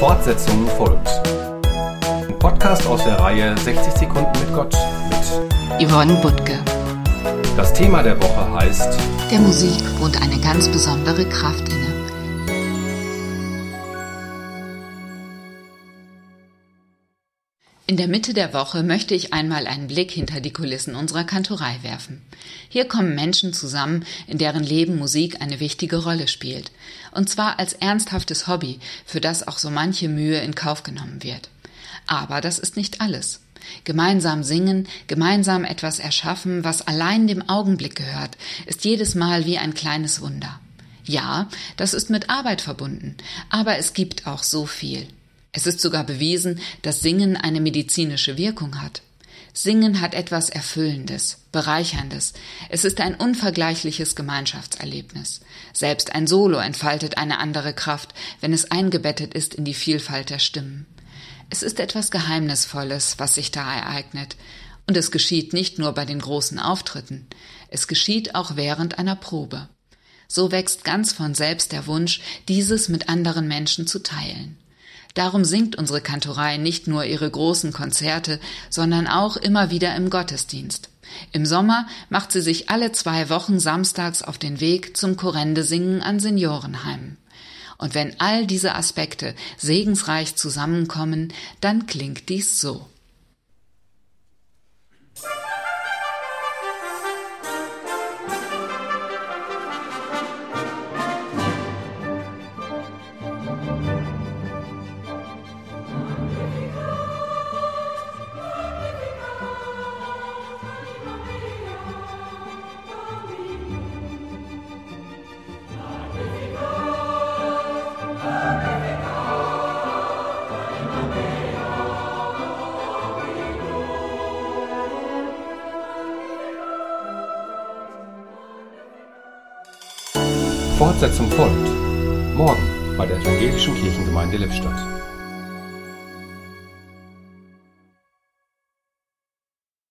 Fortsetzung folgt. Ein Podcast aus der Reihe 60 Sekunden mit Gott mit Yvonne Butke. Das Thema der Woche heißt Der Musik wohnt eine ganz besondere Kraft inne. In der Mitte der Woche möchte ich einmal einen Blick hinter die Kulissen unserer Kantorei werfen. Hier kommen Menschen zusammen, in deren Leben Musik eine wichtige Rolle spielt. Und zwar als ernsthaftes Hobby, für das auch so manche Mühe in Kauf genommen wird. Aber das ist nicht alles. Gemeinsam singen, gemeinsam etwas erschaffen, was allein dem Augenblick gehört, ist jedes Mal wie ein kleines Wunder. Ja, das ist mit Arbeit verbunden, aber es gibt auch so viel. Es ist sogar bewiesen, dass Singen eine medizinische Wirkung hat. Singen hat etwas Erfüllendes, Bereicherndes. Es ist ein unvergleichliches Gemeinschaftserlebnis. Selbst ein Solo entfaltet eine andere Kraft, wenn es eingebettet ist in die Vielfalt der Stimmen. Es ist etwas Geheimnisvolles, was sich da ereignet. Und es geschieht nicht nur bei den großen Auftritten. Es geschieht auch während einer Probe. So wächst ganz von selbst der Wunsch, dieses mit anderen Menschen zu teilen. Darum singt unsere Kantorei nicht nur ihre großen Konzerte, sondern auch immer wieder im Gottesdienst. Im Sommer macht sie sich alle zwei Wochen samstags auf den Weg zum Korrende-Singen an Seniorenheimen. Und wenn all diese Aspekte segensreich zusammenkommen, dann klingt dies so. Fortsetzung folgt. Morgen bei der Evangelischen Kirchengemeinde Lippstadt.